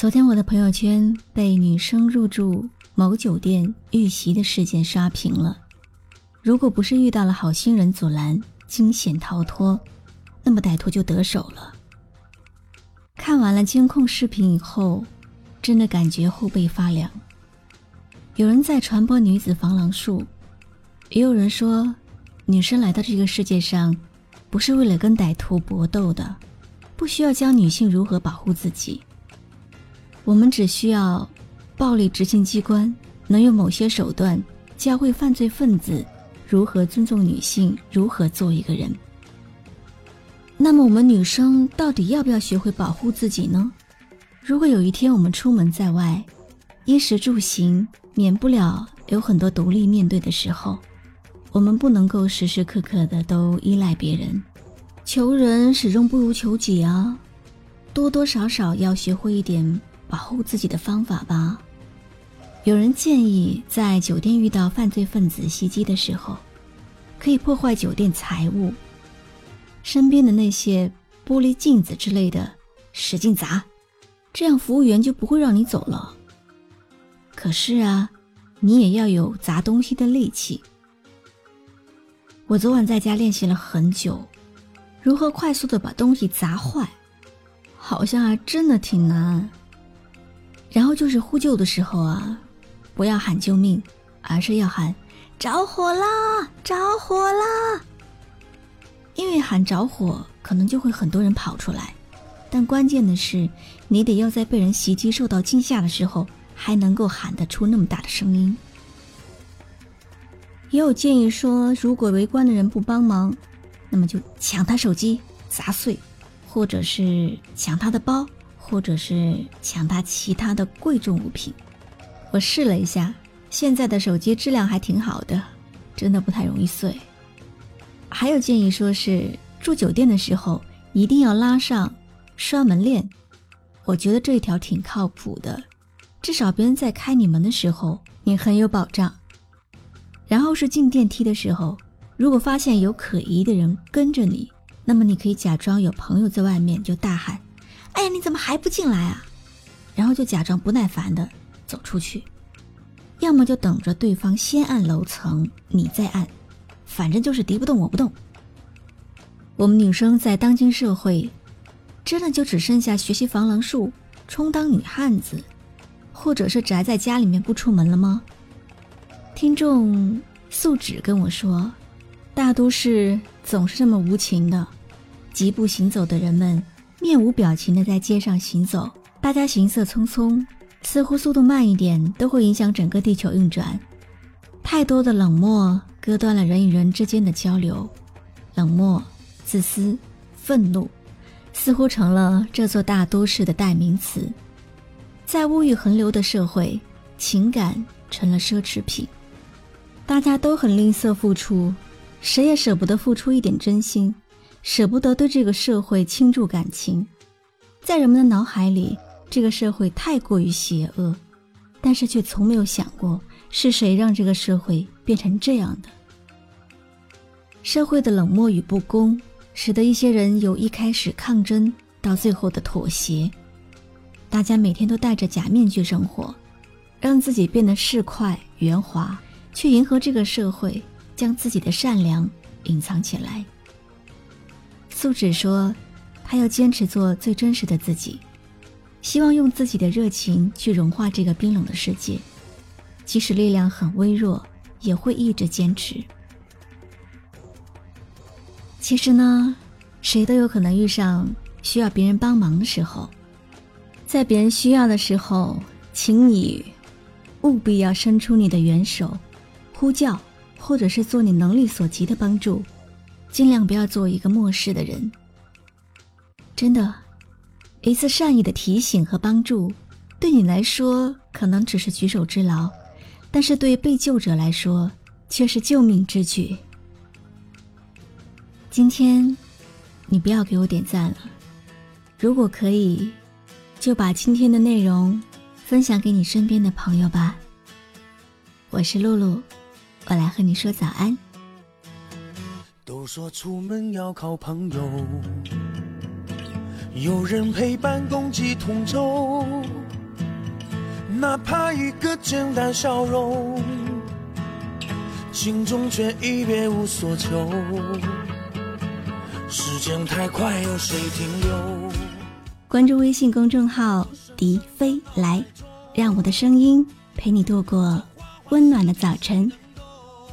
昨天我的朋友圈被女生入住某酒店遇袭的事件刷屏了。如果不是遇到了好心人阻拦，惊险逃脱，那么歹徒就得手了。看完了监控视频以后，真的感觉后背发凉。有人在传播女子防狼术，也有人说，女生来到这个世界上，不是为了跟歹徒搏斗的，不需要教女性如何保护自己。我们只需要，暴力执行机关能用某些手段教会犯罪分子如何尊重女性，如何做一个人。那么我们女生到底要不要学会保护自己呢？如果有一天我们出门在外，衣食住行免不了有很多独立面对的时候，我们不能够时时刻刻的都依赖别人，求人始终不如求己啊，多多少少要学会一点。保护自己的方法吧。有人建议，在酒店遇到犯罪分子袭击的时候，可以破坏酒店财物，身边的那些玻璃镜子之类的，使劲砸，这样服务员就不会让你走了。可是啊，你也要有砸东西的力气。我昨晚在家练习了很久，如何快速的把东西砸坏，好像还真的挺难。然后就是呼救的时候啊，不要喊救命，而是要喊着火啦，着火啦。因为喊着火，可能就会很多人跑出来，但关键的是，你得要在被人袭击、受到惊吓的时候，还能够喊得出那么大的声音。也有建议说，如果围观的人不帮忙，那么就抢他手机砸碎，或者是抢他的包。或者是抢他其他的贵重物品，我试了一下，现在的手机质量还挺好的，真的不太容易碎。还有建议说是住酒店的时候一定要拉上拴门链，我觉得这一条挺靠谱的，至少别人在开你门的时候你很有保障。然后是进电梯的时候，如果发现有可疑的人跟着你，那么你可以假装有朋友在外面，就大喊。哎呀，你怎么还不进来啊？然后就假装不耐烦的走出去，要么就等着对方先按楼层，你再按，反正就是敌不动我不动。我们女生在当今社会，真的就只剩下学习防狼术，充当女汉子，或者是宅在家里面不出门了吗？听众素纸跟我说，大都市总是这么无情的，疾步行走的人们。面无表情的在街上行走，大家行色匆匆，似乎速度慢一点都会影响整个地球运转。太多的冷漠割断了人与人之间的交流，冷漠、自私、愤怒，似乎成了这座大都市的代名词。在物欲横流的社会，情感成了奢侈品，大家都很吝啬付出，谁也舍不得付出一点真心。舍不得对这个社会倾注感情，在人们的脑海里，这个社会太过于邪恶，但是却从没有想过是谁让这个社会变成这样的。社会的冷漠与不公，使得一些人由一开始抗争到最后的妥协。大家每天都戴着假面具生活，让自己变得市侩圆滑，去迎合这个社会，将自己的善良隐藏起来。素芷说：“她要坚持做最真实的自己，希望用自己的热情去融化这个冰冷的世界，即使力量很微弱，也会一直坚持。其实呢，谁都有可能遇上需要别人帮忙的时候，在别人需要的时候，请你务必要伸出你的援手，呼叫，或者是做你能力所及的帮助。”尽量不要做一个漠视的人。真的，一次善意的提醒和帮助，对你来说可能只是举手之劳，但是对被救者来说却是救命之举。今天，你不要给我点赞了。如果可以，就把今天的内容分享给你身边的朋友吧。我是露露，我来和你说早安。都说出门要靠朋友，有人陪伴共济同舟，哪怕一个简单笑容，心中却已别无所求。时间太快，有谁停留？关注微信公众号“迪飞来”，让我的声音陪你度过温暖的早晨。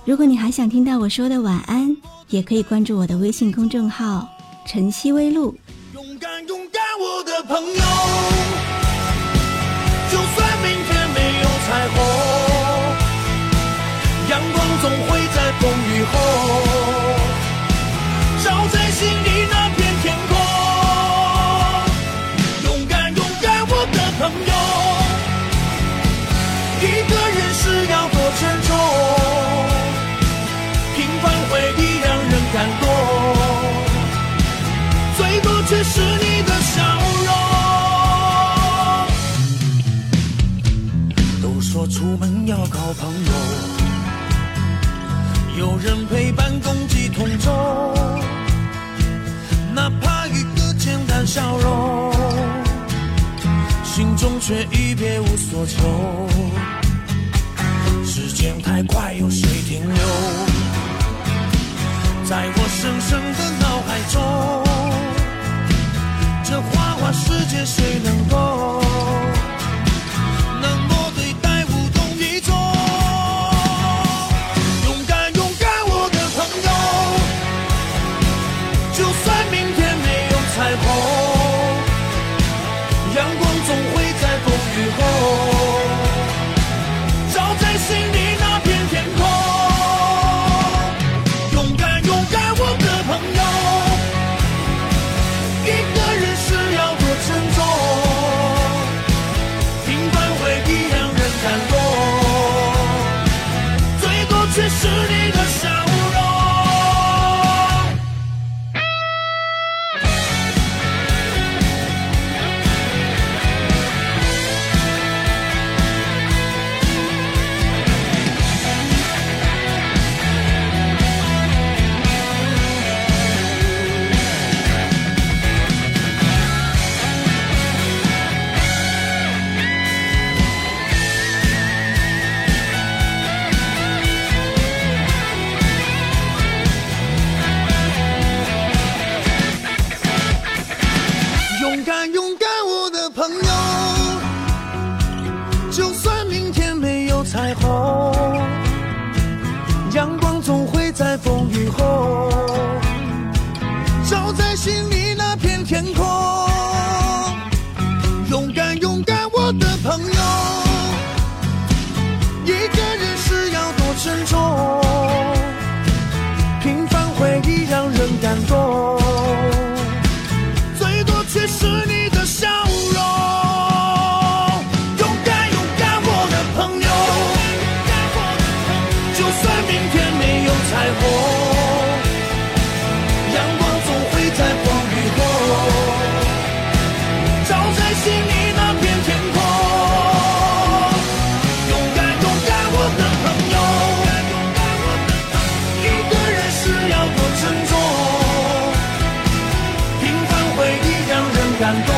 如果你还想听到我说的晚安，也可以关注我的微信公众号“晨曦微露”。勇敢，勇敢我的朋友，就算明天没有彩虹，阳光总会在风雨后却已别无所求。时间太快，有谁停留？在我深深的脑海中，这花花世界谁能后，照在心里。动。